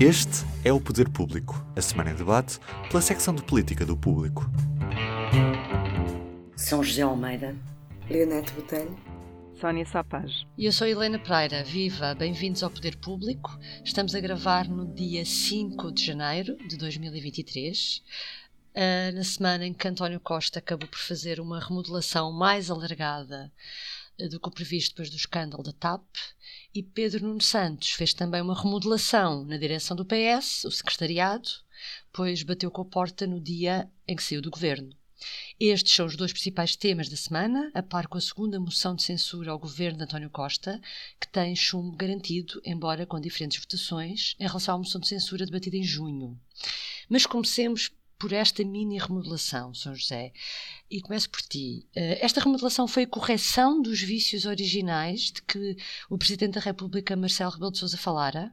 Este é o Poder Público, a semana em debate pela secção de política do Público. São José Almeida, Leonete Botelho, Sónia Sapaz. E eu sou Helena Pereira. Viva! Bem-vindos ao Poder Público. Estamos a gravar no dia 5 de janeiro de 2023. Uh, na semana em que António Costa acabou por fazer uma remodelação mais alargada do que o previsto depois do escândalo da TAP, e Pedro Nuno Santos fez também uma remodelação na direção do PS, o secretariado, pois bateu com a porta no dia em que saiu do governo. Estes são os dois principais temas da semana, a par com a segunda moção de censura ao governo de António Costa, que tem chumbo garantido, embora com diferentes votações, em relação à moção de censura debatida em junho. Mas comecemos por esta mini remodelação, São José. E começo por ti. Eh, esta remodelação foi a correção dos vícios originais de que o Presidente da República, Marcelo Rebelo de Sousa, falara?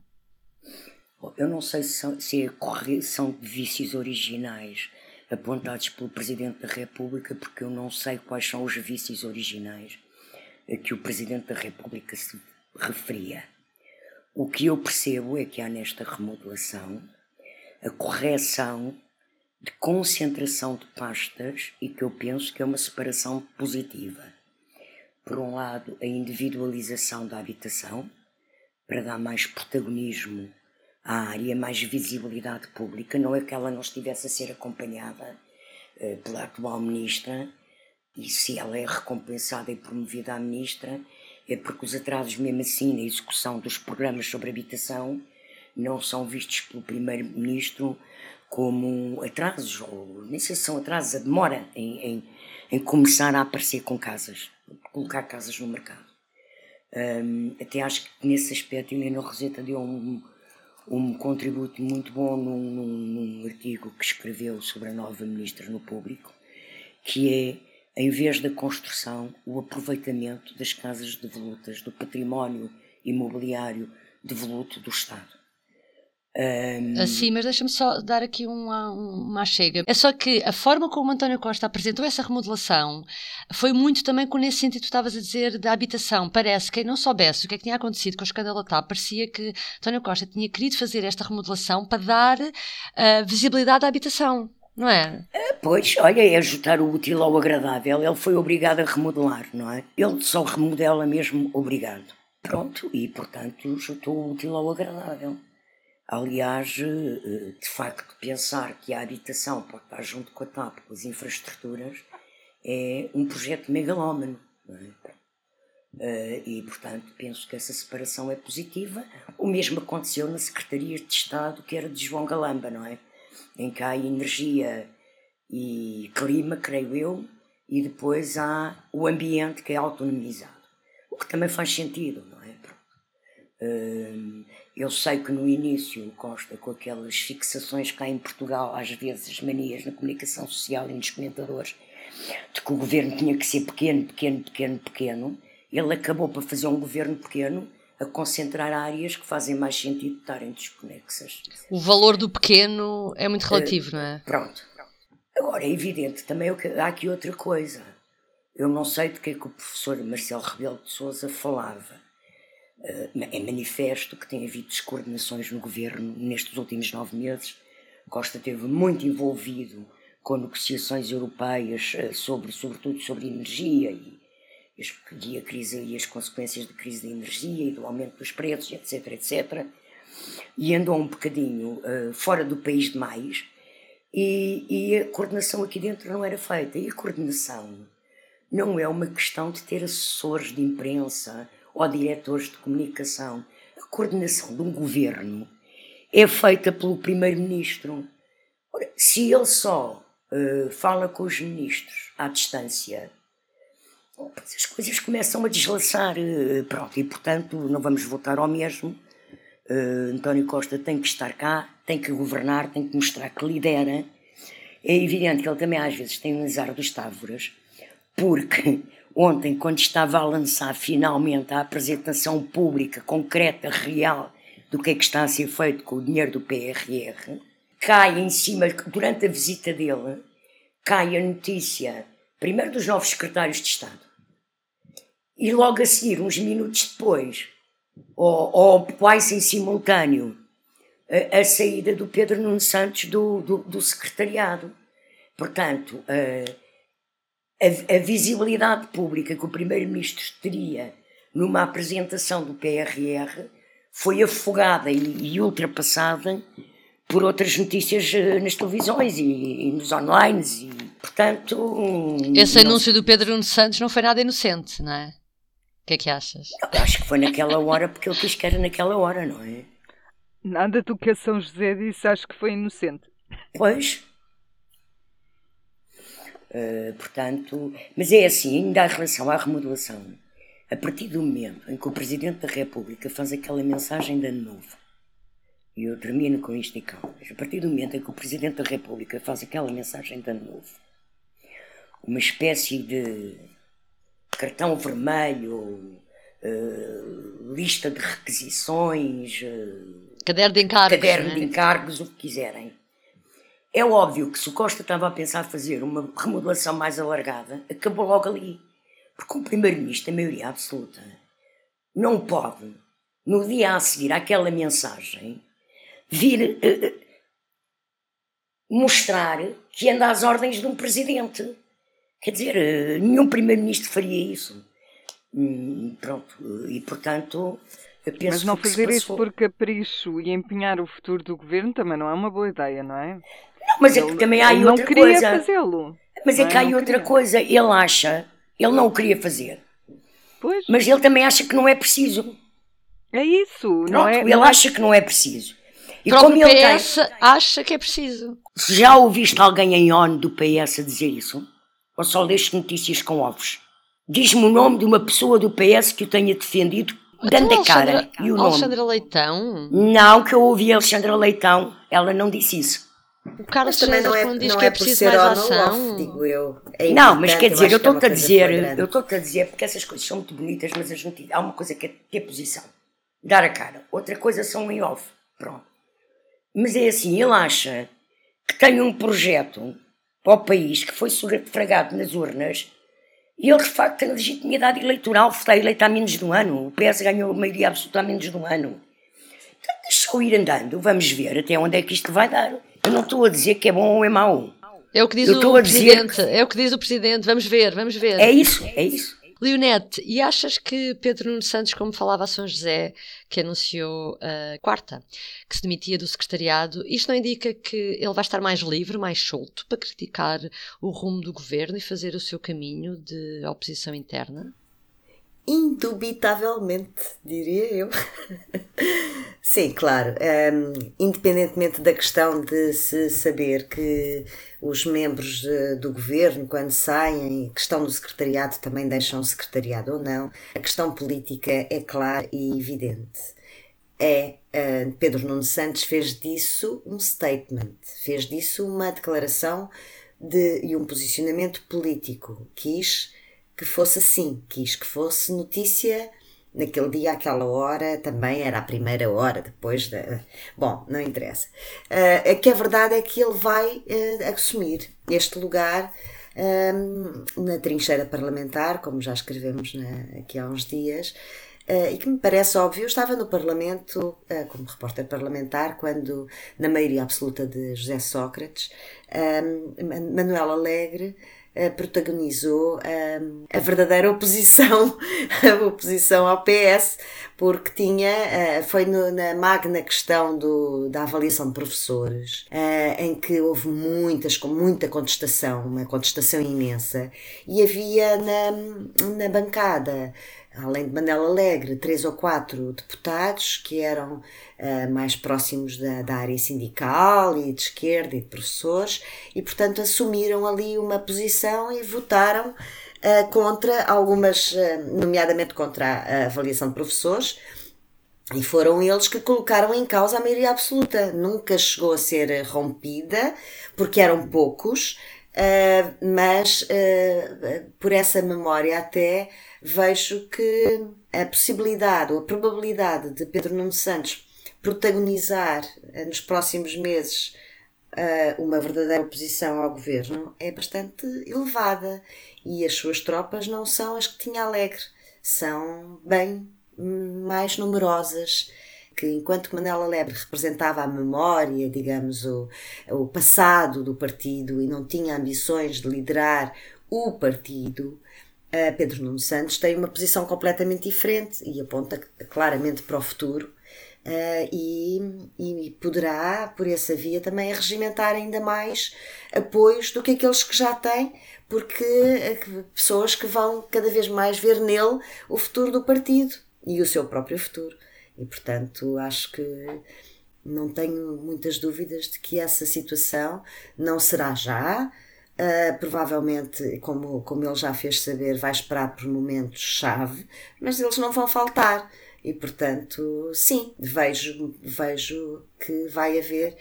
Eu não sei se é a correção de vícios originais apontados pelo Presidente da República, porque eu não sei quais são os vícios originais a que o Presidente da República se referia. O que eu percebo é que há nesta remodelação a correção de concentração de pastas e que eu penso que é uma separação positiva. Por um lado, a individualização da habitação, para dar mais protagonismo à área, mais visibilidade pública, não é que ela não estivesse a ser acompanhada eh, pela atual ministra, e se ela é recompensada e promovida à ministra, é porque os atrasos, mesmo assim, na execução dos programas sobre habitação, não são vistos pelo primeiro-ministro como atrasos, ou nem sei se são atrasos, a demora em, em, em começar a aparecer com casas, colocar casas no mercado. Um, até acho que nesse aspecto Helena Roseta deu um, um contributo muito bom num, num, num, artigo que escreveu sobre a nova ministra no público, que é, em vez da construção, o aproveitamento das casas devolutas, do património imobiliário devoluto do Estado. Um... Assim, mas deixa-me só dar aqui uma, uma chega. É só que a forma como António Costa apresentou essa remodelação foi muito também com nesse sentido que tu estavas a dizer da habitação. Parece que quem não soubesse o que é que tinha acontecido com o escândalo TAP, parecia que António Costa tinha querido fazer esta remodelação para dar uh, visibilidade à habitação. Não é? é? Pois, olha, é ajudar o útil ao agradável. Ele foi obrigado a remodelar, não é? Ele só remodela mesmo obrigado. Pronto, e portanto juntou o útil ao agradável. Aliás, eh, de facto, pensar que a habitação pode estar junto com a TAP, com as infraestruturas, é um projeto megalómano. É? Eh, e, portanto, penso que essa separação é positiva. O mesmo aconteceu na Secretaria de Estado, que era de João Galamba, não é? Em que há energia e clima, creio eu, e depois há o ambiente que é autonomizado. O que também faz sentido, não é? Eu sei que no início Costa, com aquelas fixações cá em Portugal, às vezes manias na comunicação social e nos comentadores, de que o governo tinha que ser pequeno, pequeno, pequeno, pequeno, ele acabou por fazer um governo pequeno a concentrar áreas que fazem mais sentido estarem desconexas. O valor do pequeno é muito relativo, uh, não é? Pronto. Agora, é evidente também há aqui outra coisa. Eu não sei de que é que o professor Marcelo Rebelo de Sousa falava eh, é manifesto que tem havido descoordenações no governo nestes últimos nove meses. Costa esteve muito envolvido com negociações europeias eh, sobre, sobretudo sobre energia e, e a crise e as consequências da crise da energia e do aumento dos preços, etc, etc. E andou um bocadinho uh, fora do país demais e, e a coordenação aqui dentro não era feita. E a coordenação não é uma questão de ter assessores de imprensa ou diretores de comunicação. A coordenação de um governo é feita pelo primeiro-ministro. Se ele só uh, fala com os ministros à distância, as coisas começam a deslaçar. Uh, pronto, e portanto não vamos voltar ao mesmo. Uh, António Costa tem que estar cá, tem que governar, tem que mostrar que lidera. É evidente que ele também às vezes tem um azar dos távoras, porque Ontem, quando estava a lançar finalmente a apresentação pública, concreta, real, do que é que está a ser feito com o dinheiro do PRR, cai em cima, durante a visita dele, cai a notícia, primeiro dos novos secretários de Estado, e logo a seguir, uns minutos depois, ou, ou quase em simultâneo, a, a saída do Pedro Nuno Santos do, do, do secretariado. Portanto, a, a, a visibilidade pública que o Primeiro-Ministro teria numa apresentação do PRR foi afogada e, e ultrapassada por outras notícias eh, nas televisões e, e nos online e portanto esse anúncio do Pedro Nuno Santos não foi nada inocente não é? O que é que achas? Eu acho que foi naquela hora porque ele quis que era naquela hora não é? Nada do que a São José disse acho que foi inocente. Pois uh, portanto mas é assim ainda em relação à remodelação a partir do momento em que o Presidente da República faz aquela mensagem de ano novo e eu termino com isto e calma. A partir do momento em que o Presidente da República faz aquela mensagem de ano novo, uma espécie de cartão vermelho, uh, lista de requisições, uh, caderno de encargos, caderno de encargos, o que quiserem. É óbvio que se o Costa estava a pensar fazer uma remodelação mais alargada, acabou logo ali. Porque um Primeiro-Ministro, a maioria absoluta, não pode, no dia a seguir àquela mensagem, vir uh, mostrar que anda às ordens de um presidente. Quer dizer, uh, nenhum primeiro-ministro faria isso. Hum, pronto, e portanto. Mas não fazer isso por capricho e empenhar o futuro do governo também não é uma boa ideia, não é? Não, mas ele, é que também há outra não queria coisa. fazê-lo. Mas é que há outra queria. coisa. Ele acha, ele não o queria fazer. Pois. Mas ele também acha que não é preciso. É isso, Pronto, não é? Ele não acha é... que não é preciso. E o próprio PS tem... acha que é preciso. Já ouviste alguém em ONU do PS a dizer isso? Ou só leste notícias com ovos? Diz-me o nome de uma pessoa do PS que o tenha defendido, dando a cara. E o nome. Alexandra Leitão? Não, que eu ouvi a Alexandra Leitão. Ela não disse isso. O Carlos também não é, diz não que é, é preciso mais ação. Off, digo eu. É não, mas quer dizer, eu estou-te é a dizer, eu estou-te a dizer, porque essas coisas são muito bonitas, mas as notícias, há uma coisa que é ter posição, dar a cara. Outra coisa são em off. Pronto. Mas é assim, ele acha que tem um projeto para o país que foi sufragado nas urnas e ele de facto tem legitimidade eleitoral, foi eleito há menos de um ano. O PS ganhou a maioria absoluta há menos de um ano. Então deixa-o ir andando, vamos ver até onde é que isto vai dar. Eu não estou a dizer que é bom ou é mau. É o que diz o Presidente, que... é o que diz o Presidente, vamos ver, vamos ver. É isso, é isso. Leonete, e achas que Pedro Nuno Santos, como falava a São José, que anunciou a uh, quarta, que se demitia do secretariado, isto não indica que ele vai estar mais livre, mais solto, para criticar o rumo do governo e fazer o seu caminho de oposição interna? Indubitavelmente, diria eu. Sim, claro. Um, independentemente da questão de se saber que os membros uh, do governo, quando saem, que estão no secretariado, também deixam o secretariado ou não, a questão política é clara e evidente. É, uh, Pedro Nuno Santos fez disso um statement, fez disso uma declaração de, e um posicionamento político. Quis que fosse assim, quis que fosse notícia naquele dia, àquela hora, também era a primeira hora depois da. Bom, não interessa. Uh, que a verdade é que ele vai uh, assumir este lugar um, na trincheira parlamentar, como já escrevemos na, aqui há uns dias. Uh, e que me parece óbvio, eu estava no Parlamento como repórter parlamentar quando, na maioria absoluta de José Sócrates, Manuel Alegre protagonizou um, a verdadeira oposição, a oposição ao PS, porque tinha, uh, foi na magna questão do, da avaliação de professores, uh, em que houve muitas, com muita contestação, uma contestação imensa, e havia na, na bancada além de Manela Alegre, três ou quatro deputados que eram uh, mais próximos da, da, área sindical e de esquerda e de professores, e portanto assumiram ali uma posição e votaram uh, contra algumas, uh, nomeadamente contra a avaliação de professores. E foram eles que colocaram em causa a maioria absoluta. Nunca chegou a ser rompida, porque eram poucos, mas por essa memória até vejo que a possibilidade ou a probabilidade de Pedro Nuno Santos protagonizar eh, nos próximos meses uma verdadeira oposição ao governo é bastante elevada. E as suas tropas não são as que tinha Alegre, são bem mais numerosas que enquanto Manela Lebre representava a memória, digamos, o, o passado do partido e não tinha ambições de liderar o partido, Pedro Nuno Santos tem uma posição completamente diferente e aponta claramente para o futuro Uh, e, e, poderá, por essa via, também regimentar ainda mais apoios do que aqueles que já tem, porque uh, pessoas que vão cada vez mais ver nele o futuro do partido e o seu próprio futuro. E, portanto, acho que não tenho muitas dúvidas de que essa situação não será já. Uh, provavelmente, como, como ele já fez saber, vai esperar por momentos-chave, mas eles não vão faltar. E, portanto, sim, vejo, vejo que vai haver,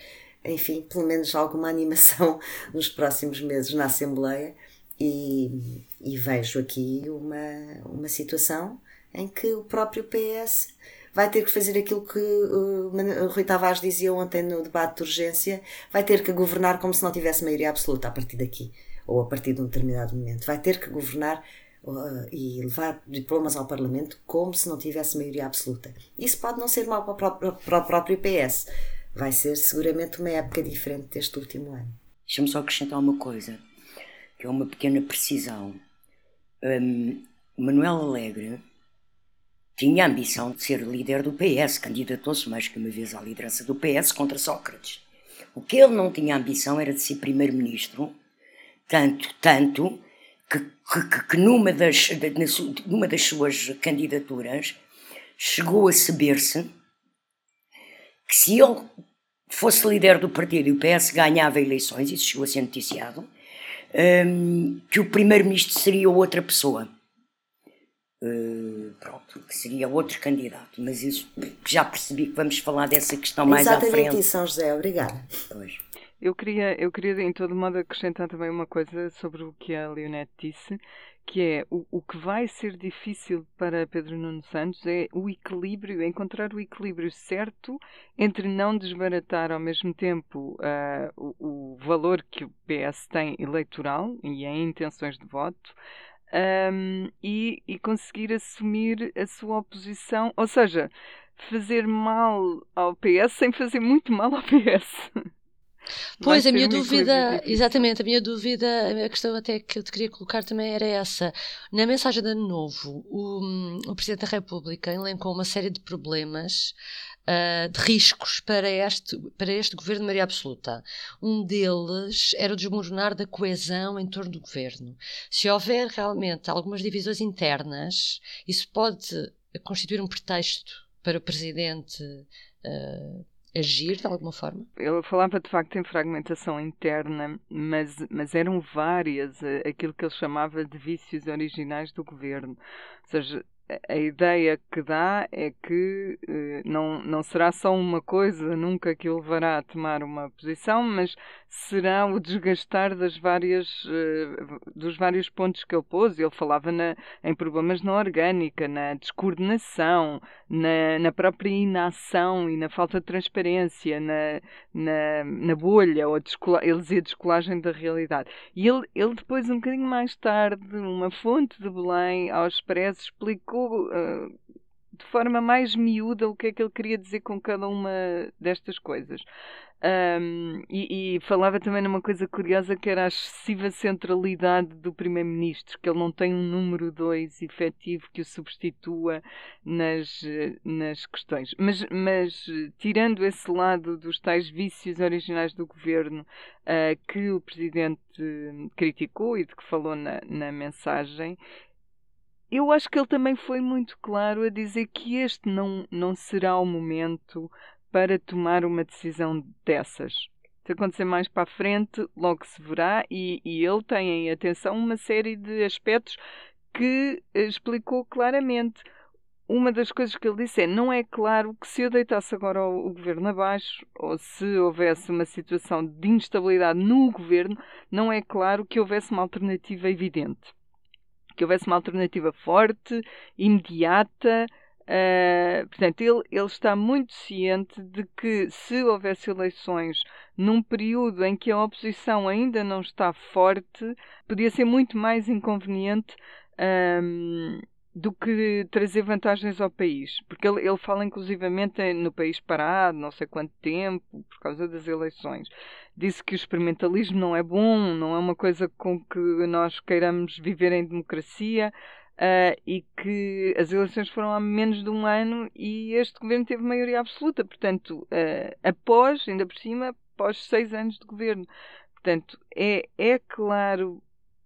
enfim, pelo menos alguma animação nos próximos meses na Assembleia e, e vejo aqui uma, uma situação em que o próprio PS vai ter que fazer aquilo que o Rui Tavares dizia ontem no debate de urgência, vai ter que governar como se não tivesse maioria absoluta a partir daqui, ou a partir de um determinado momento. Vai ter que governar uh, e levar diplomas ao Parlamento como se não tivesse maioria absoluta. Isso pode não ser mal para o, para o próprio PS. Vai ser seguramente uma época diferente deste último ano. Deixa-me só acrescentar uma coisa, que é uma pequena precisão. Um, Manuel Alegre tinha a ambição de ser líder do PS, candidatou-se mais que uma vez à liderança do PS contra Sócrates. O que ele não tinha ambição era de ser primeiro-ministro, tanto, tanto que, que, que numa, das, numa das suas candidaturas chegou a saber-se que se ele fosse líder do partido e o PS ganhava eleições, isso chegou a ser noticiado, um, que o primeiro-ministro seria outra pessoa. Uh, pronto, que seria outro candidato, mas isso já percebi que vamos falar dessa questão mais Exatamente à frente. Exatamente São José, obrigada. Pois. Eu queria, eu queria, em todo modo, acrescentar também uma coisa sobre o que a Leonete disse, que é o, o que vai ser difícil para Pedro Nuno Santos é o equilíbrio, encontrar o equilíbrio certo entre não desbaratar ao mesmo tempo uh, o, o, valor que o PS tem eleitoral e em intenções de voto. Um, e, e conseguir assumir a sua oposição, ou seja, fazer mal ao PS sem fazer muito mal ao PS. Pois, a minha dúvida, exatamente, a minha dúvida, a questão até que eu te queria colocar também era essa. Na mensagem de Ano Novo, o, o Presidente da República elencou uma série de problemas, uh, de riscos para este, para este governo de Maria Absoluta. Um deles era o desmoronar da coesão em torno do governo. Se houver realmente algumas divisões internas, isso pode constituir um pretexto para o Presidente. Uh, agir de alguma forma? Ele falava de facto em fragmentação interna, mas, mas eram várias, eh, aquilo que ele chamava de vícios originais do governo. Ou seja, a ideia que dá é que eh, não, não será só uma coisa nunca que o levará a tomar uma posição, mas será o desgastar das várias, eh, dos vários pontos que ele pôs. Ele falava na, em problemas na orgânica, na descoordenação, na, na própria inação e na falta de transparência, na, na, na bolha, ou ele dizia descolagem da realidade. E ele, ele depois, um bocadinho mais tarde, uma fonte de Belém, ao expresso, explicou uh, de forma mais miúda o que é que ele queria dizer com cada uma destas coisas. Um, e, e, falava também numa coisa curiosa que era a excessiva centralidade do Primeiro-Ministro, que ele não tem um número 2 efetivo que o substitua nas, nas questões. Mas, mas tirando esse lado dos tais vícios originais do governo uh, que o Presidente criticou e de que falou na, na mensagem, eu acho que ele também foi muito claro a dizer que este não, não será o momento para tomar uma decisão dessas. Se acontecer mais para a frente, logo se verá, e, e ele tem em atenção uma série de aspectos que explicou claramente. Uma das coisas que ele disse é: não é claro que se eu deitasse agora o, o governo abaixo, ou se houvesse uma situação de instabilidade no governo, não é claro que houvesse uma alternativa evidente. Que houvesse uma alternativa forte, imediata, Uh, portanto, ele, ele está muito ciente de que se houvesse eleições num período em que a oposição ainda não está forte, podia ser muito mais inconveniente um, do que trazer vantagens ao país. Porque ele, ele fala inclusivamente no país parado, não sei quanto tempo, por causa das eleições. Disse que o experimentalismo não é bom, não é uma coisa com que nós queiramos viver em democracia. Uh, e que as eleições foram há menos de um ano e este governo teve maioria absoluta. Portanto, uh, após, ainda por cima, após seis anos de governo. Portanto, é, é claro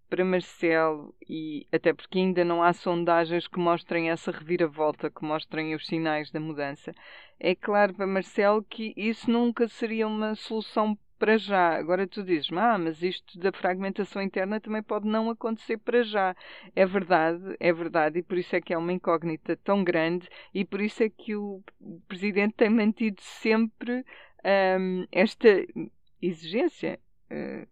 para Marcelo, e até porque ainda não há sondagens que mostrem essa reviravolta, que mostrem os sinais da mudança, é claro para Marcelo que isso nunca seria uma solução para já. Agora tu dizes, ah, mas isto da fragmentação interna também pode não acontecer para já. É verdade, é verdade, e por isso é que é uma incógnita tão grande, e por isso é que o Presidente tem mantido sempre um, esta exigência. Uh,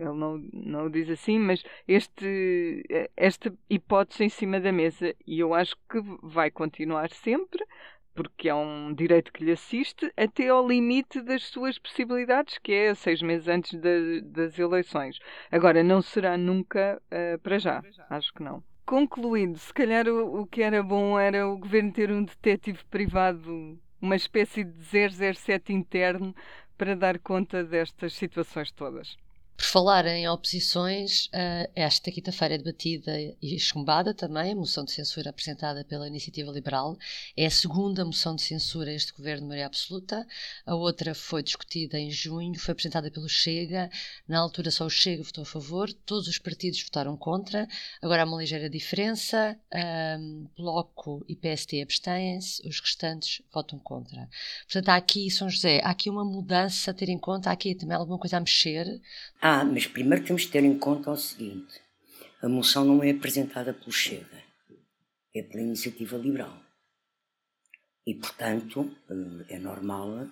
ele não, não o diz assim, mas este, esta hipótese em cima da mesa, e eu acho que vai continuar sempre, porque é um direito que lhe assiste, até ao limite das suas possibilidades, que é seis meses antes de, das eleições. Agora, não será nunca uh, para já, acho que não. Concluindo, se calhar o, o que era bom era o governo ter um detetive privado, uma espécie de 007 interno, para dar conta destas situações todas. Por falar em oposições, uh, esta quinta-feira é debatida e chumbada também a moção de censura apresentada pela Iniciativa Liberal. É a segunda moção de censura a este governo de maioria absoluta. A outra foi discutida em junho, foi apresentada pelo Chega. Na altura só o Chega votou a favor, todos os partidos votaram contra. Agora há uma ligeira diferença. Um, Bloco e PST abstêm-se, os restantes votam contra. Portanto, há aqui, São José, há aqui uma mudança a ter em conta, há aqui também alguma coisa a mexer. Mas primeiro temos de ter em conta o seguinte: a moção não é apresentada pelo Chega, é pela iniciativa liberal. E, portanto, eh, é normal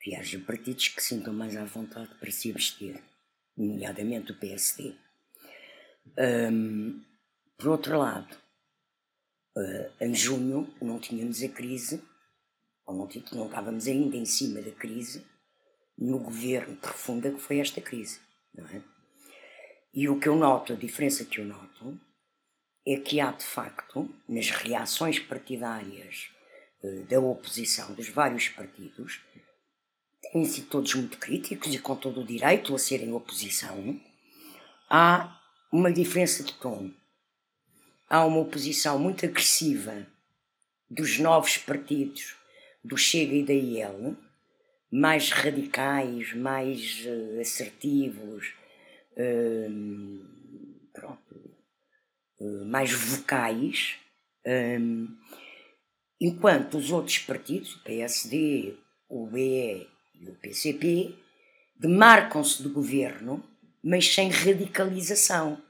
que haja partidos que sintam mais à vontade para se abster, nomeadamente o PSD. Um, por outro lado, uh, em junho não tínhamos a crise, ou não, não estávamos ainda em cima da crise, no governo profunda que foi esta crise. É? E o que eu noto, a diferença que eu noto, é que há de facto, nas reações partidárias eh, da oposição, dos vários partidos, têm sido todos muito críticos e com todo o direito a serem oposição, há uma diferença de tom. Há uma oposição muito agressiva dos novos partidos, do Chega e da IEL, mais radicais, mais uh, assertivos, uh, pronto, uh, mais vocais, enquanto os outros partidos, o PSD, o BE e o PCP, demarcam-se do governo, mas sem radicalização.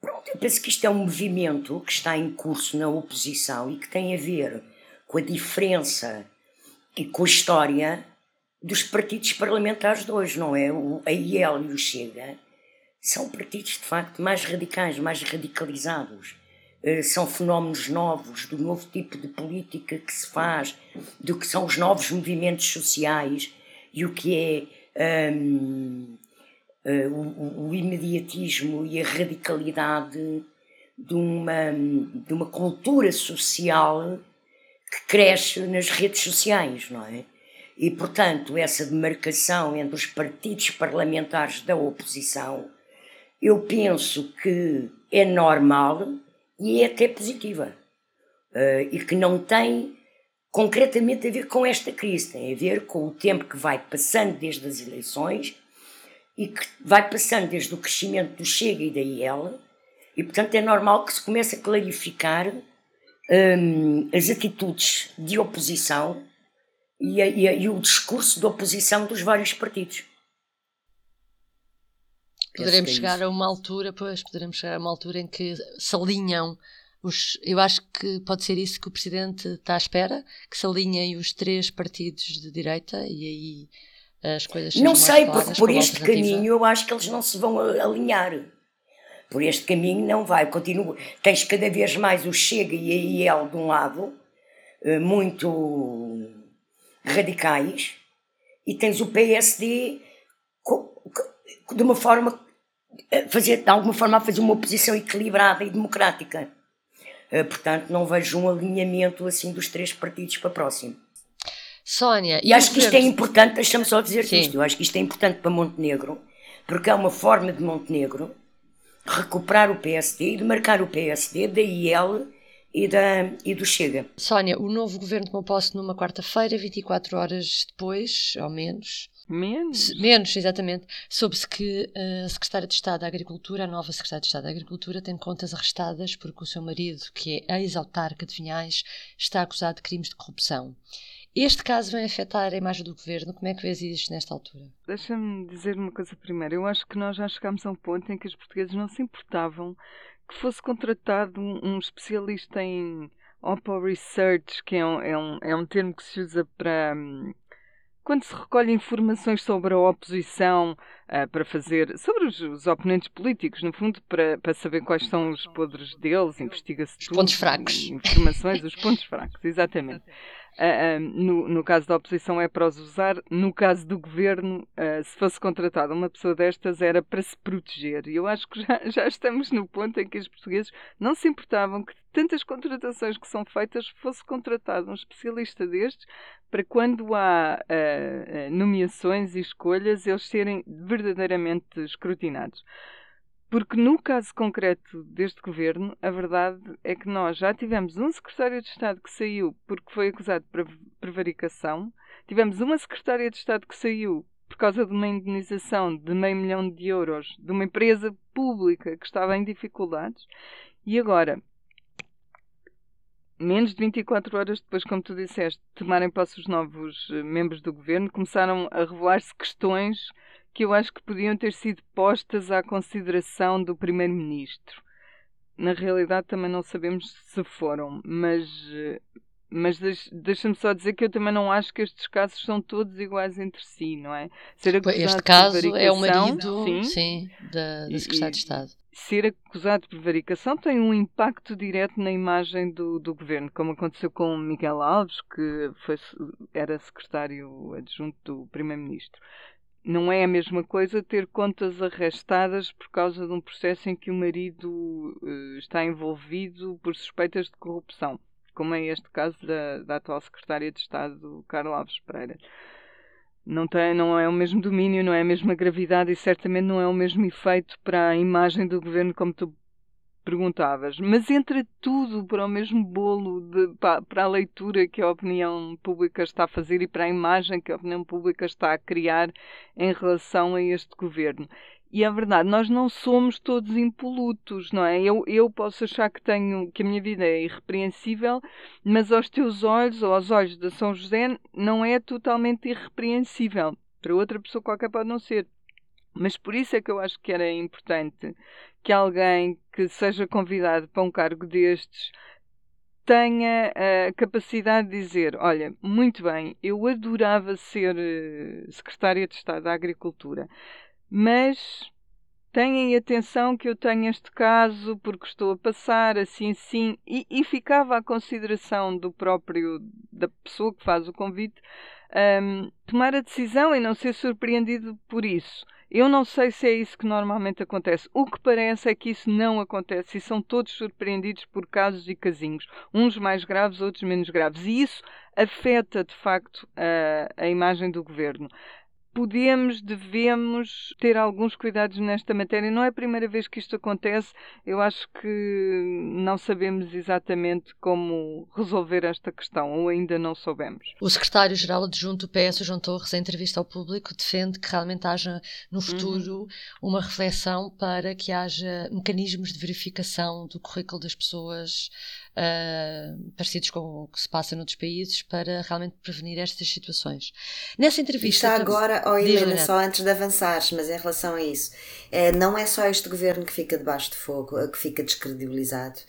Pronto, eu penso que isto é um movimento que está em curso na oposição e que tem a ver com a diferença e com a história dos partidos parlamentares de hoje, não é? O AIL e o Chega são partidos de facto mais radicais, mais radicalizados. Uh, são fenómenos novos, do novo tipo de política que se faz, do que são os novos movimentos sociais e o que é um, eh, o, o, imediatismo e a radicalidade de uma, de uma cultura social que cresce nas redes sociais, não é? E, portanto, essa demarcação entre os partidos parlamentares da oposição, eu penso que é normal e é até positiva. Uh, e que não tem concretamente a ver com esta crise, tem a ver com o tempo que vai passando desde as eleições e que vai passando desde o crescimento do Chega e da IEL, e portanto é normal que se comece a clarificar um, as atitudes de oposição e, e, e o discurso de oposição dos vários partidos. Poderemos é chegar a uma altura, pois, poderemos chegar a uma altura em que se alinham os, eu acho que pode ser isso que o Presidente está à espera, que se alinhem os três partidos de direita e aí as coisas Não sei, porque por este caminho eu acho que eles não se vão alinhar. Por este caminho não vai, continua. Tens cada vez mais o Chega e a IEL de um lado, eh, muito radicais e tens o PSD de uma forma fazer de alguma forma a fazer uma oposição equilibrada e democrática Uh, portanto, não vejo um alinhamento assim dos três partidos para próximo. Sónia. E, acho que isto é importante, deixa-me só dizer isto, eu acho que isto é importante para Montenegro, porque é uma forma de Montenegro recuperar o PSD e de marcar o PSD da IEL e, da, e do Chega. Sónia, o novo governo tomou posse numa quarta-feira, 24 horas depois, ao menos. Menos? Menos, exatamente. Soube-se que a Secretária de Estado da Agricultura, a nova Secretária de Estado da Agricultura, tem contas arrestadas porque o seu marido, que é ex-autarca de Vinhais, está acusado de crimes de corrupção. Este caso vem afetar a imagem do governo. Como é que vês isto nesta altura? Deixa-me dizer uma coisa primeiro. Eu acho que nós já chegámos a um ponto em que os portugueses não se importavam que fosse contratado um, um especialista em Oppo Research, que é um, é, um, é um termo que se usa para. Hum, quando se recolhe informações sobre a oposição uh, para fazer. sobre os, os, oponentes políticos, no fundo, para, para saber quais são os podres deles, investiga-se. Os pontos fracos. Informações, os pontos fracos, exatamente. Uh, uh, no, no, caso da oposição é para os usar, no caso do governo, uh, se fosse contratada uma pessoa destas, era para se proteger. E eu acho que já, já estamos no ponto em que os portugueses não se importavam que tantas contratações que são feitas fosse contratado um especialista destes para quando há nomeações e escolhas eles serem verdadeiramente escrutinados. Porque no caso concreto deste governo, a verdade é que nós já tivemos um secretário de Estado que saiu porque foi acusado de prevaricação, tivemos uma secretária de Estado que saiu por causa de uma indenização de meio milhão de euros de uma empresa pública que estava em dificuldades, e agora, menos de 24 horas depois, como tu disseste, tomarem posse os novos eh, membros do governo, começaram a revelar-se questões que eu acho que podiam ter sido postas à consideração do Primeiro-Ministro. Na realidade, também não sabemos se foram, mas, mas deixa-me só dizer que eu também não acho que estes casos são todos iguais entre si, não é? Ser este caso é o marido sim, sim da, da Secretária de Estado. Ser acusado de prevaricação tem um impacto direto na imagem do, do governo, como aconteceu com Miguel Alves, que foi, era secretário adjunto do Primeiro-Ministro não é a mesma coisa ter contas arrastadas por causa de um processo em que o marido uh, está envolvido por suspeitas de corrupção, como é este caso da, da atual secretária de Estado, Carla Alves Pereira. Não, tem, não é o mesmo domínio, não é a mesma gravidade e certamente não é o mesmo efeito para a imagem do governo como tu perguntavas, mas entra tudo para o mesmo bolo de, para, para, a leitura que a opinião pública está a fazer e para a imagem que a opinião pública está a criar em relação a este governo. E é verdade, nós não somos todos impolutos, não é? Eu, eu posso achar que tenho que a minha vida é irrepreensível, mas aos teus olhos ou aos olhos de São José não é totalmente irrepreensível. Para outra pessoa qualquer pode não ser. Mas por isso é que eu acho que era importante que alguém que seja convidado para um cargo destes tenha a capacidade de dizer: Olha, muito bem, eu adorava ser eh, secretária de Estado da Agricultura, mas tenham atenção que eu tenho este caso porque estou a passar assim assim e, e ficava à consideração do próprio da pessoa que faz o convite um, tomar a decisão e não ser surpreendido por isso. Eu não sei se é isso que normalmente acontece. O que parece é que isso não acontece e são todos surpreendidos por casos e casinhos, uns mais graves, outros menos graves. E isso afeta, de facto, a, a imagem do governo podemos, devemos ter alguns cuidados nesta matéria. Não é a primeira vez que isto acontece. Eu acho que não sabemos exatamente como resolver esta questão, ou ainda não soubemos. O secretário-geral adjunto do PS, João Torres, em entrevista ao público, defende que realmente haja no uhum. futuro uhum. uma reflexão para que haja mecanismos de verificação do currículo das pessoas uh, parecidos com o que se passa noutros países para realmente prevenir estas situações. Nessa entrevista. Está agora, oh Helena, só antes de avançares, mas em relação a isso, é, não é só este governo que fica debaixo de fogo, que fica descredibilizado.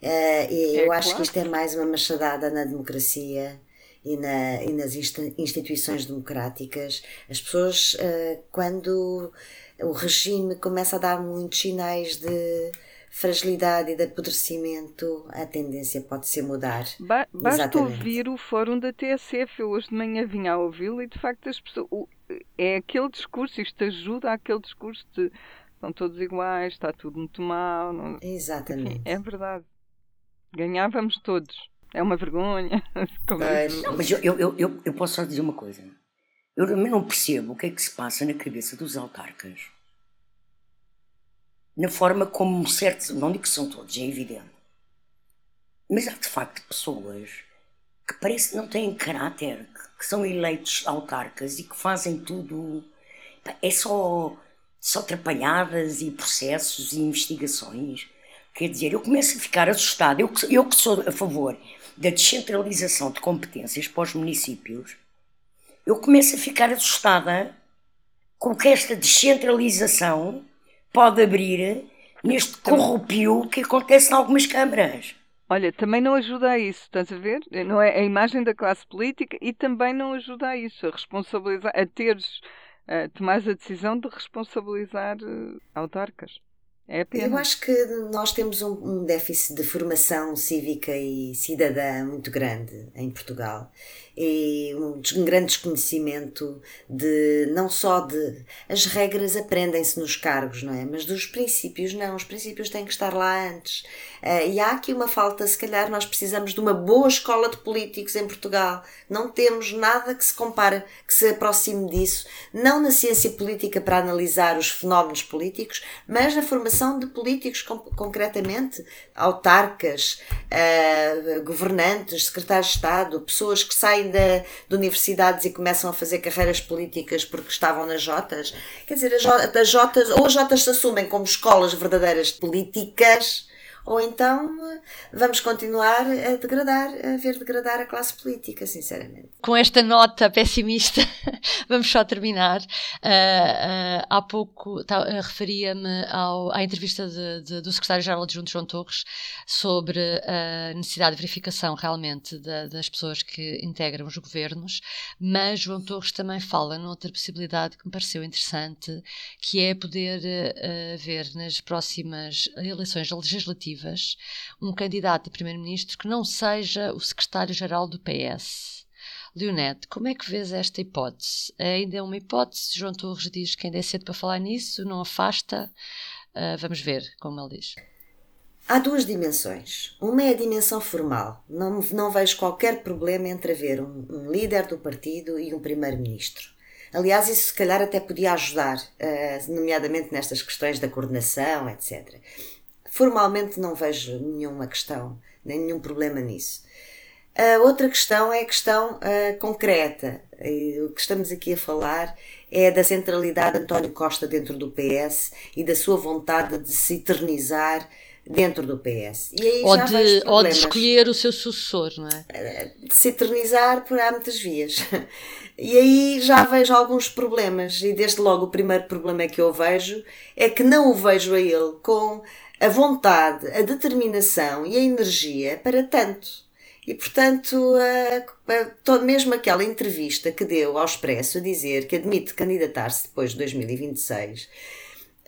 É, eu é acho claro. que isto é mais uma machadada na democracia. E, na, e, nas instituições democráticas, as pessoas, quando o regime começa a dar muitos sinais de fragilidade e de apodrecimento, a tendência pode ser mudar. Ba basta Exatamente. ouvir o fórum da TSF. Eu hoje de manhã vinha a ouvi-lo e de facto as pessoas. É aquele discurso, isto ajuda àquele discurso de são todos iguais, está tudo muito mal. Não... Exatamente. Enfim, é verdade. Ganhávamos todos. É uma vergonha. Não, mas eu, eu, eu, eu posso só dizer uma coisa. Eu também não percebo o que é que se passa na cabeça dos autarcas. Na forma como certos, não digo que são todos, é evidente. Mas há de facto pessoas que parece que não têm caráter, que são eleitos autarcas e que fazem tudo. É só, só atrapalhadas e processos e investigações. Quer dizer, eu começo a ficar assustada. Eu, eu que sou a favor da descentralização de competências para os municípios, eu começo a ficar assustada com que esta descentralização pode abrir neste corrupio que acontece em algumas câmaras. Olha, também não ajuda a isso, estás a ver? Não é a imagem da classe política e também não ajuda a isso, a responsabilizar, a teres, a tomar a decisão de responsabilizar uh, autarcas. É pena. Eu acho que nós temos um, um, déficit de formação cívica e cidadã muito grande em Portugal e um, um grande desconhecimento de não só de as regras aprendem-se nos cargos, não é? Mas dos princípios não, os princípios têm que estar lá antes. Uh, e há aqui uma falta, se calhar nós precisamos de uma boa escola de políticos em Portugal. Não temos nada que se compare, que se aproxime disso, não na ciência política para analisar os fenómenos políticos, mas na formação de políticos concretamente, autarcas, uh, governantes, secretários de Estado, pessoas que saem de, de universidades e começam a fazer carreiras políticas porque estavam nas Jotas. Quer dizer, as Jotas, ou as Jotas se assumem como escolas verdadeiras políticas ou então vamos continuar a degradar, a ver degradar a classe política, sinceramente. Com esta nota pessimista, vamos só terminar. Uh, uh, há pouco tá, uh, referia-me à entrevista de, de, do secretário-geral adjunto João Torres sobre a necessidade de verificação realmente de, das pessoas que integram os governos, mas João Torres também fala noutra possibilidade que me pareceu interessante, que é poder ver nas próximas eleições legislativas um candidato a primeiro-ministro que não seja o secretário-geral do PS. Leonete, como é que vês esta hipótese? Ainda é uma hipótese, João Torres diz que ainda é cedo para falar nisso, não afasta. Uh, vamos ver, como ele diz. Há duas dimensões. Uma é a dimensão formal. Não, não vejo qualquer problema entre haver um, um líder do partido e um primeiro-ministro. Aliás, isso se calhar até podia ajudar, uh, nomeadamente nestas questões da coordenação, etc. Formalmente não vejo nenhuma questão, nem nenhum problema nisso. A outra questão é a questão uh, concreta. E o que estamos aqui a falar é da centralidade de António Costa dentro do PS e da sua vontade de se eternizar dentro do PS. ou, de, ou de escolher o seu sucessor, não é? Eh, de se eternizar por há muitas vias. E aí já vejo alguns problemas. E desde logo o primeiro problema que eu vejo é que não o vejo a ele com a vontade, a determinação e a energia para tanto. E, portanto, a, a, mesmo aquela entrevista que deu ao Expresso a dizer que admite candidatar-se depois de 2026,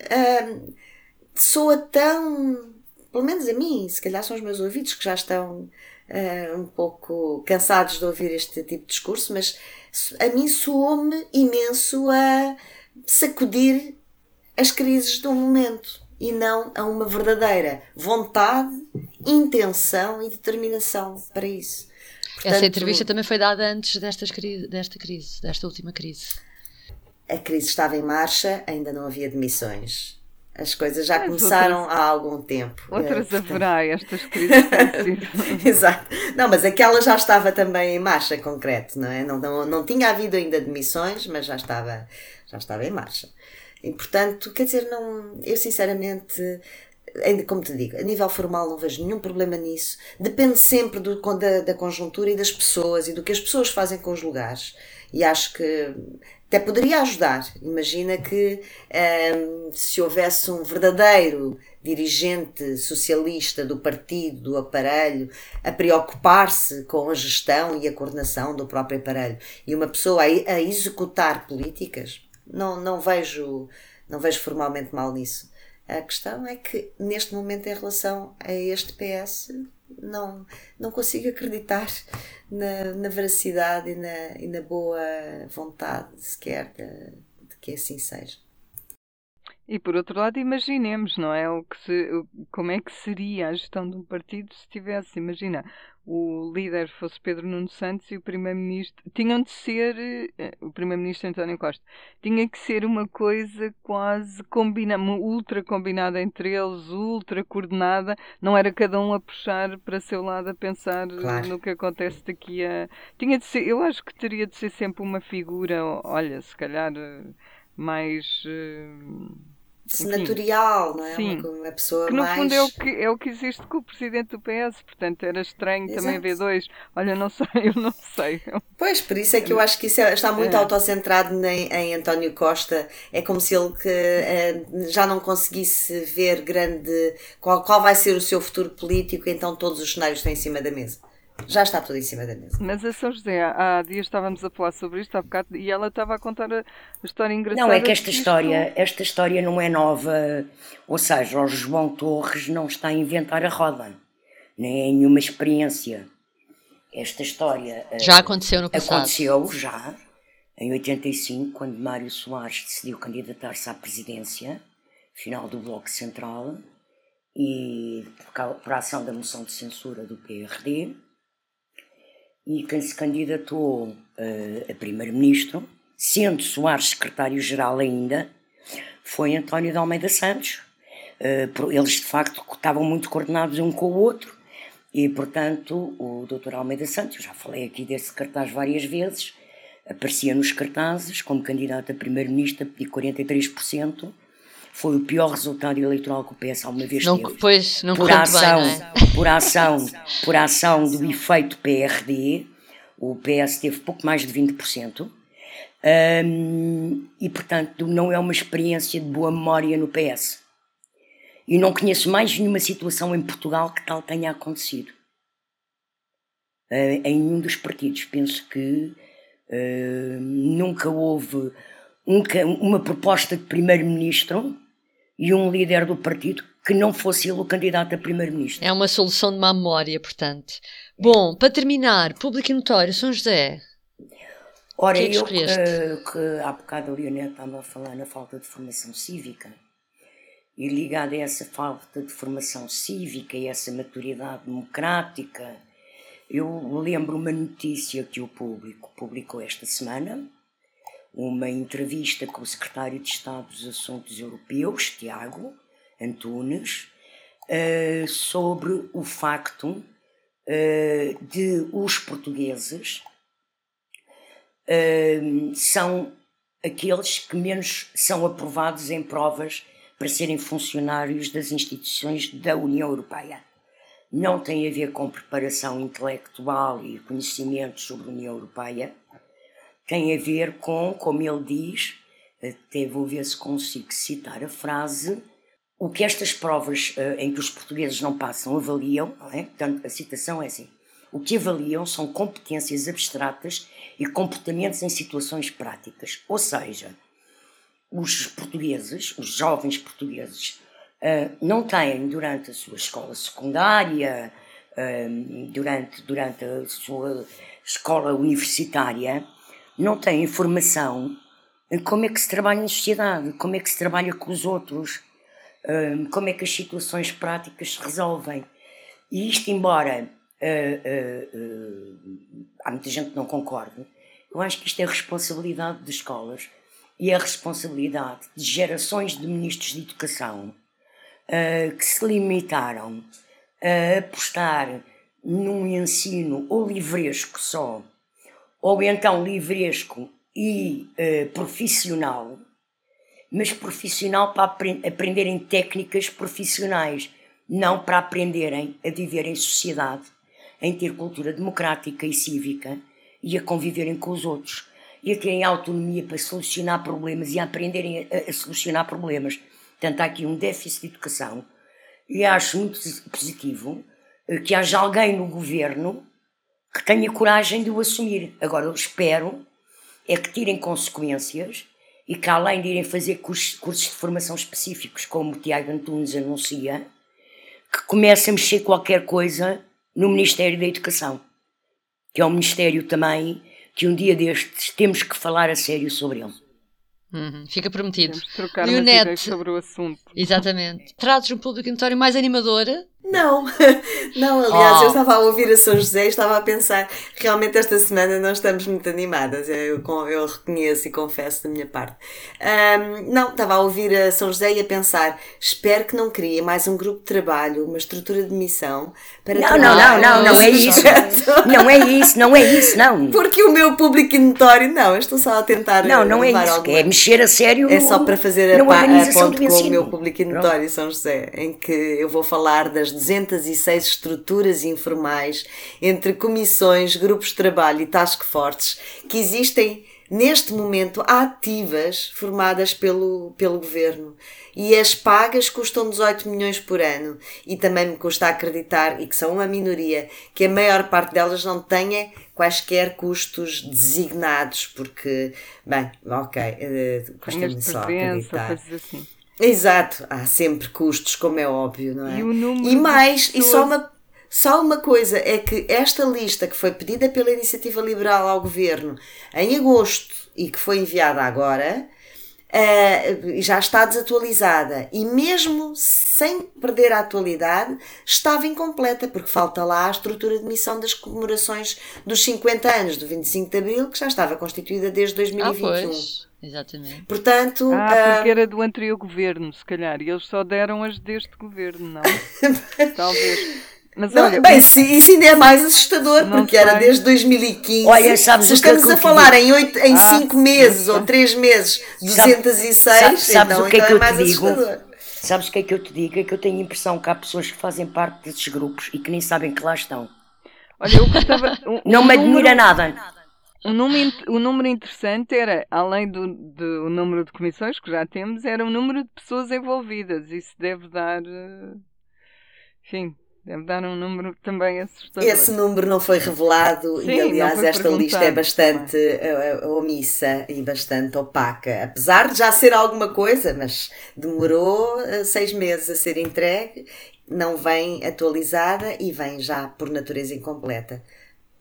uh, soa tão, pelo menos a mim, se calhar são os meus ouvidos que já estão uh, um pouco cansados de ouvir este tipo de discurso, mas a mim soou-me imenso a sacudir as crises do momento e não a uma verdadeira vontade, intenção e determinação para isso. Portanto, Essa entrevista também foi dada antes destas, desta crise, desta última crise. A crise estava em marcha, ainda não havia demissões. As coisas já começaram outras, há algum tempo. Outras é, haverá estas crises. Exato. Não, mas aquela já estava também em marcha, concreto, não é? Não, não, não tinha havido ainda demissões, mas já estava, já estava em marcha. E, portanto, quer dizer, não, eu sinceramente, como te digo, a nível formal não vejo nenhum problema nisso. Depende sempre do, da, da conjuntura e das pessoas e do que as pessoas fazem com os lugares. E acho que até poderia ajudar. Imagina que hum, se houvesse um verdadeiro dirigente socialista do partido, do aparelho, a preocupar-se com a gestão e a coordenação do próprio aparelho e uma pessoa a, a executar políticas, não, não, vejo, não vejo formalmente mal nisso. A questão é que, neste momento, em relação a este PS, não, não consigo acreditar na, na veracidade e na, e na boa vontade sequer de, de que assim seja. E por outro lado, imaginemos, não é? O que se, como é que seria a gestão de um partido se tivesse, imagina, o líder fosse Pedro Nuno Santos e o primeiro-ministro. Tinham de ser. Eh, o primeiro-ministro António Costa. Tinha que ser uma coisa quase combinada, ultra combinada entre eles, ultra coordenada. Não era cada um a puxar para seu lado a pensar claro. no que acontece daqui a. Tinha de ser. Eu acho que teria de ser sempre uma figura, olha, se calhar eh, mais. Uh senatorial, não é? Sim. Uma, pessoa que no mais... fundo é o que, é o que existe com o presidente do PS, portanto era estranho Exato. também ver dois. Olha, não sei, eu não sei. Pois, por isso é que eu acho que isso é, está muito é. autocentrado em, em, António Costa. É como se ele que, é, já não conseguisse ver grande qual, qual vai ser o seu futuro político, então todos os cenários estão em cima da mesa já está tudo em cima da mesa. Mas a São José, há dias estávamos a falar sobre isto há bocado e ela estava a contar a história engraçada. Não, é que esta história, esta história não é nova, ou seja, o João Torres não está a inventar a roda, nem é nenhuma experiência. Esta história eh, já aconteceu no passado. Aconteceu já em 85, quando Mário Soares decidiu candidatar-se à presidência, final do Bloco Central, e por, por ação da moção de censura do PRD e quem se candidatou uh, a primeiro-ministro, sendo Soares secretário-geral ainda, foi António de Almeida Santos. Uh, eles, de facto, estavam muito coordenados um com o outro e, portanto, o Dr. Almeida Santos, já falei aqui desse cartaz várias vezes, aparecia nos cartazes como candidato a primeiro-ministro e 43%, foi o pior resultado eleitoral que o PS alguma vez não, teve. Pois, não por ação, bem, não é? por ação, por ação do efeito PRD, o PS teve pouco mais de 20%. Um, e portanto não é uma experiência de boa memória no PS. E não conheço mais nenhuma situação em Portugal que tal tenha acontecido. Uh, em nenhum dos partidos. Penso que uh, nunca houve um, uma proposta de primeiro-ministro e um líder do partido que não fosse ele o candidato a primeiro-ministro. É uma solução de má memória, portanto. Bom, para terminar, público e notório, São José. Ora, que é que eu que, que há bocado a Leonete estava a falar na falta de formação cívica e ligada a essa falta de formação cívica e essa maturidade democrática, eu lembro uma notícia que o público publicou esta semana, uma entrevista com o secretário de Estado dos Assuntos Europeus, Tiago Antunes, uh, sobre o facto uh, de os portugueses uh, são aqueles que menos são aprovados em provas para serem funcionários das instituições da União Europeia. Não tem a ver com preparação intelectual e conhecimento sobre a União Europeia, tem a ver com, como ele diz, até vou ver se consigo citar a frase, o que estas provas uh, em que os portugueses não passam avaliam, não é? Portanto, a citação é assim: o que avaliam são competências abstratas e comportamentos em situações práticas. Ou seja, os portugueses, os jovens portugueses, uh, não têm durante a sua escola secundária, uh, durante, durante a sua escola universitária, não têm informação em como é que se trabalha em sociedade, como é que se trabalha com os outros, hum, como é que as situações práticas se resolvem. E isto, embora uh, uh, uh, há muita gente que não concorde, eu acho que isto é responsabilidade de escolas e é responsabilidade de gerações de ministros de educação que se limitaram a apostar num ensino ou livresco só ou então livresco e uh, profissional, mas profissional para aprend aprenderem técnicas profissionais, não para aprenderem a viver em sociedade, em ter cultura democrática e cívica e a conviverem com os outros e a terem autonomia para solucionar problemas e a aprenderem a, a solucionar problemas. Portanto, há aqui um déficit de educação e acho muito positivo uh, que haja alguém no governo que tenha coragem de o assumir. Agora, eu espero é que tirem consequências e que, além de irem fazer cursos, cursos de formação específicos, como o Tiago Antunes anuncia, que comecem a mexer qualquer coisa no Ministério da Educação, que é um ministério também que um dia destes temos que falar a sério sobre ele. Uhum, fica prometido. Temos trocar Leonete. sobre o assunto. Exatamente. Trazes um público notório mais animador? Não, não, aliás, Oh. eu estava a ouvir a São José e estava a pensar, realmente esta semana não estamos muito animadas, eu, eu reconheço e confesso da minha parte. Ahm, não, estava a ouvir a São José e a pensar, espero que não criem mais um grupo de trabalho, uma estrutura de missão para Não, não, não, não, não é isso. Não é isso, não é isso, não. Porque o meu público notório, não, eu estou só a tentar Não, não é isso. alguma- É mexer a sério É só para fazer a, a do com o meu público notório São José, em que eu vou falar das 206 estruturas informais entre comissões, grupos de trabalho e task forces que existem neste momento ativas, formadas pelo, pelo governo. E as pagas custam 18 milhões por ano. E também me custa acreditar, e que são uma minoria, que a maior parte delas não tenha quaisquer custos designados, porque, bem, ok, Tenhas custa-me só acreditar. assim. Exato, há sempre custos, como é óbvio, não é? E o número E mais, e só pessoas- uma, só uma coisa, é que esta lista que foi pedida pela Iniciativa Liberal ao Governo em agosto e que foi enviada agora, eh, já está desatualizada e mesmo sem perder a atualidade estava incompleta porque falta lá a estrutura de missão das comemorações dos 50 anos do 25 de Abril que já estava constituída desde Ah, 2021. pois. Exatamente. Portanto, Ah, ah, porque era do anterior governo, se calhar. E eles só deram as deste governo, não? Talvez. Mas Não, olha, bem, se- isso ainda é mais assustador, porque era sei. desde 2015. Olha, sabes se é estamos a te falar digo? em, oito, em Ah, cinco meses ou sei. três meses, Sabe- 206, sabe- sabes então, o que é então que é eu te mais digo? assustador. Sabes o que é que eu te digo? É que eu tenho a impressão que há pessoas que fazem parte desses grupos e que nem sabem que lá estão. olha, eu gostava. um- Não um me número- admira nada. O número, o número interessante era, além do, do número de comissões que já temos, era o número de pessoas envolvidas. Isso deve dar. eh, Enfim, deve dar um número também assustador. Esse número não foi revelado Sim, e, aliás, esta lista é bastante eh, eh, omissa e bastante opaca. Apesar de já ser alguma coisa, mas demorou seis meses a ser entregue, não vem atualizada e vem já por natureza incompleta.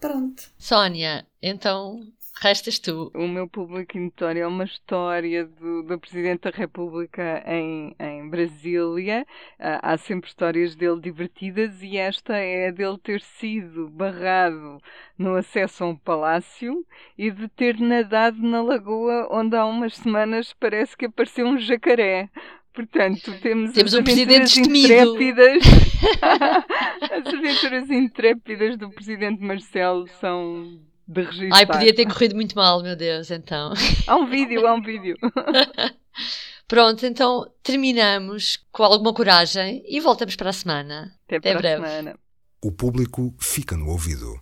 Pronto. Sónia, então restas tu. O meu público notório é uma história do, do Presidente da República em, em Brasília. Ah, há sempre histórias dele divertidas e esta é a dele ter sido barrado no acesso a um palácio e de ter nadado na lagoa onde há umas semanas parece que apareceu um jacaré. Portanto, temos, Temos as um presidente intrépidas. as aventuras intrépidas do Presidente Marcelo são de registrar. Ai, podia ter corrido muito mal, meu Deus, então. Há um vídeo, há um vídeo. Pronto, então terminamos com alguma coragem e voltamos para a semana. Até Até para a breve. semana. O público fica no ouvido.